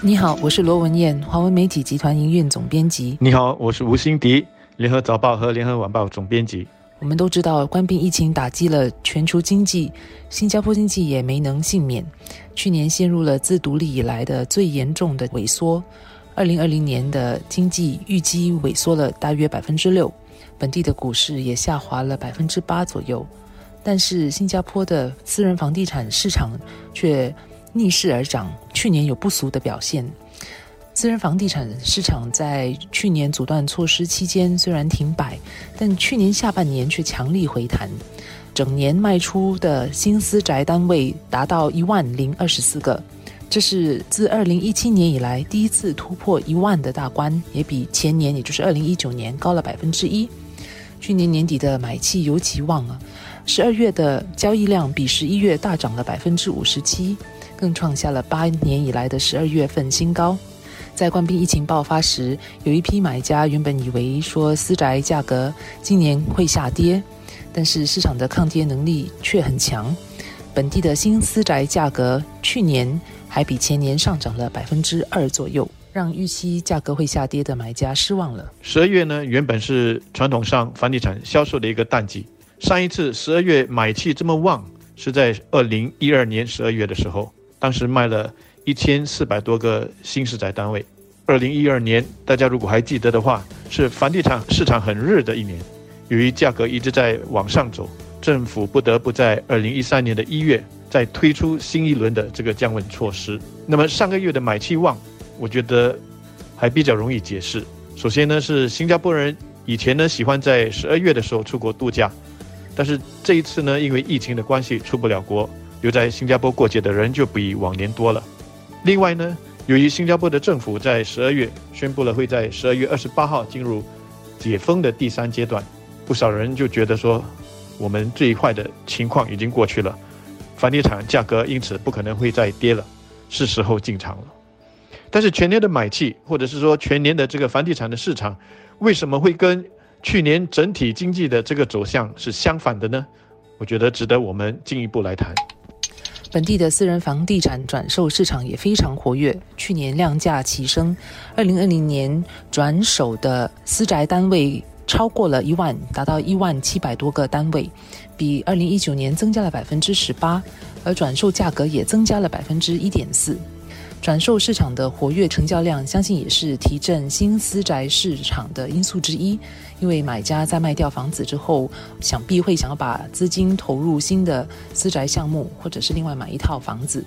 你好，我是罗文燕，华文媒体集团营运总编辑。你好，我是吴新迪，联合早报和联合晚报总编辑。我们都知道，冠病疫情打击了全球经济，新加坡经济也没能幸免。去年陷入了自独立以来的最严重的萎缩，二零二零年的经济预计萎缩了大约百分之六，本地的股市也下滑了百分之八左右。但是新加坡的私人房地产市场却逆势而涨，去年有不俗的表现。私人房地产市场在去年阻断措施期间虽然停摆，但去年下半年却强力回弹，整年卖出的新私宅单位达到一万零二十四个，这是自二零一七年以来第一次突破一万的大关，也比前年也就是二零一九年高了百分之一。去年年底的买气尤其旺啊，十二月的交易量比十一月大涨了百分之五十七，更创下了八年以来的十二月份新高。在冠病疫情爆发时，有一批买家原本以为说私宅价格今年会下跌，但是市场的抗跌能力却很强。本地的新私宅价格去年还比前年上涨了百分之二左右，让预期价格会下跌的买家失望了。十二月呢，原本是传统上房地产销售的一个淡季，上一次十二月买气这么旺是在二零一二年十二月的时候，当时卖了。一千四百多个新市宅单位。二零一二年，大家如果还记得的话，是房地产市场很热的一年。由于价格一直在往上走，政府不得不在二零一三年的一月再推出新一轮的这个降温措施。那么上个月的买气旺，我觉得还比较容易解释。首先呢，是新加坡人以前呢喜欢在十二月的时候出国度假，但是这一次呢，因为疫情的关系出不了国，留在新加坡过节的人就比往年多了。另外呢，由于新加坡的政府在十二月宣布了会在十二月二十八号进入解封的第三阶段，不少人就觉得说，我们最坏的情况已经过去了，房地产价格因此不可能会再跌了，是时候进场了。但是全年的买气，或者是说全年的这个房地产的市场，为什么会跟去年整体经济的这个走向是相反的呢？我觉得值得我们进一步来谈。本地的私人房地产转售市场也非常活跃，去年量价齐升。二零二零年转手的私宅单位超过了一万，达到一万七百多个单位，比二零一九年增加了百分之十八，而转售价格也增加了百分之一点四。转售市场的活跃成交量，相信也是提振新私宅市场的因素之一。因为买家在卖掉房子之后，想必会想要把资金投入新的私宅项目，或者是另外买一套房子。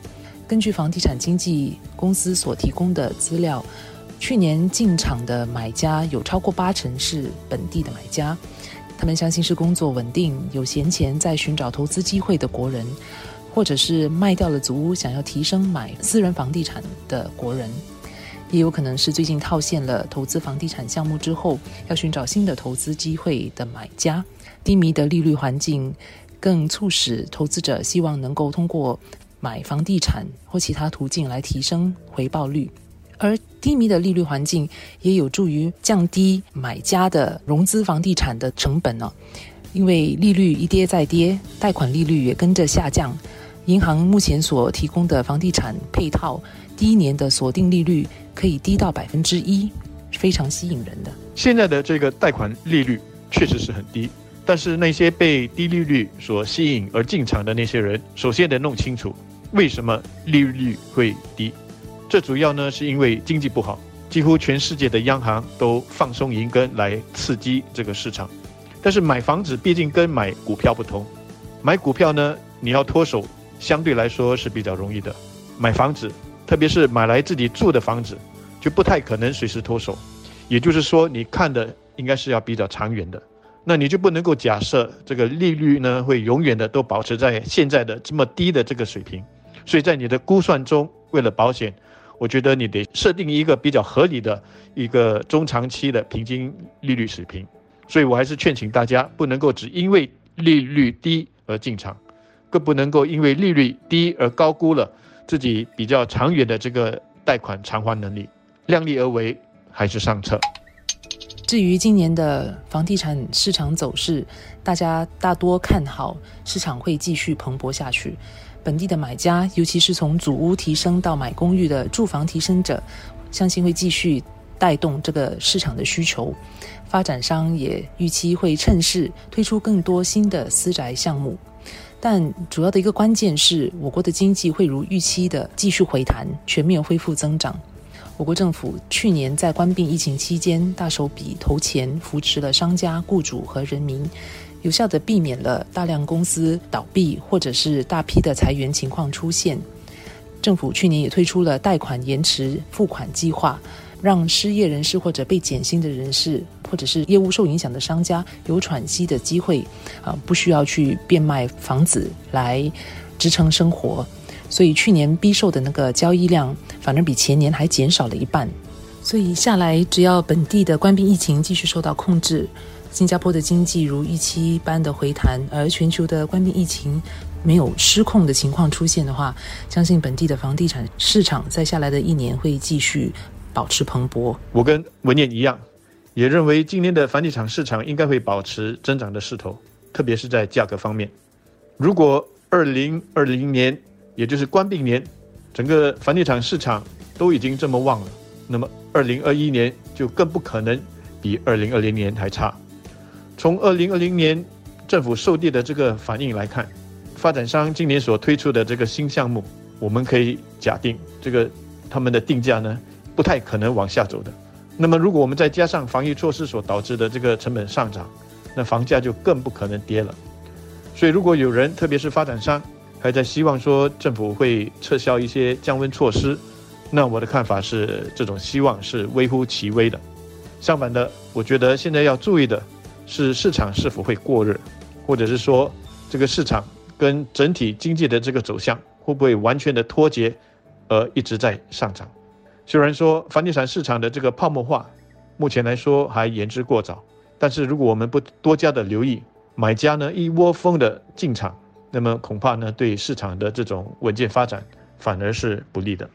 根据房地产经纪公司所提供的资料，去年进场的买家有超过八成是本地的买家，他们相信是工作稳定、有闲钱在寻找投资机会的国人。或者是卖掉了祖屋，想要提升买私人房地产的国人，也有可能是最近套现了投资房地产项目之后，要寻找新的投资机会的买家。低迷的利率环境更促使投资者希望能够通过买房地产或其他途径来提升回报率，而低迷的利率环境也有助于降低买家的融资房地产的成本呢，因为利率一跌再跌，贷款利率也跟着下降。银行目前所提供的房地产配套，第一年的锁定利率可以低到百分之一，非常吸引人的。现在的这个贷款利率确实是很低，但是那些被低利率所吸引而进场的那些人，首先得弄清楚为什么利率会低。这主要呢是因为经济不好，几乎全世界的央行都放松银根来刺激这个市场。但是买房子毕竟跟买股票不同，买股票呢你要脱手。相对来说是比较容易的，买房子，特别是买来自己住的房子，就不太可能随时脱手。也就是说，你看的应该是要比较长远的，那你就不能够假设这个利率呢会永远的都保持在现在的这么低的这个水平。所以在你的估算中，为了保险，我觉得你得设定一个比较合理的一个中长期的平均利率水平。所以我还是劝请大家不能够只因为利率低而进场。更不能够因为利率低而高估了自己比较长远的这个贷款偿还能力，量力而为还是上策。至于今年的房地产市场走势，大家大多看好市场会继续蓬勃下去。本地的买家，尤其是从祖屋提升到买公寓的住房提升者，相信会继续带动这个市场的需求。发展商也预期会趁势推出更多新的私宅项目，但主要的一个关键是，我国的经济会如预期的继续回弹，全面恢复增长。我国政府去年在关闭疫情期间，大手笔投钱扶持了商家、雇主和人民，有效的避免了大量公司倒闭或者是大批的裁员情况出现。政府去年也推出了贷款延迟付款计划。让失业人士或者被减薪的人士，或者是业务受影响的商家有喘息的机会，啊，不需要去变卖房子来支撑生活。所以去年逼售的那个交易量，反而比前年还减少了一半。所以下来，只要本地的官兵疫情继续受到控制，新加坡的经济如预期般的回弹，而全球的官兵疫情没有失控的情况出现的话，相信本地的房地产市场在下来的一年会继续。保持蓬勃。我跟文念一样，也认为今年的房地产市场应该会保持增长的势头，特别是在价格方面。如果二零二零年，也就是关闭年，整个房地产市场都已经这么旺了，那么二零二一年就更不可能比二零二零年还差。从二零二零年政府售地的这个反应来看，发展商今年所推出的这个新项目，我们可以假定这个他们的定价呢。不太可能往下走的。那么，如果我们再加上防疫措施所导致的这个成本上涨，那房价就更不可能跌了。所以，如果有人，特别是发展商，还在希望说政府会撤销一些降温措施，那我的看法是，这种希望是微乎其微的。相反的，我觉得现在要注意的是市场是否会过热，或者是说这个市场跟整体经济的这个走向会不会完全的脱节，而一直在上涨。虽然说房地产市场的这个泡沫化，目前来说还言之过早，但是如果我们不多加的留意，买家呢一窝蜂的进场，那么恐怕呢对市场的这种稳健发展反而是不利的。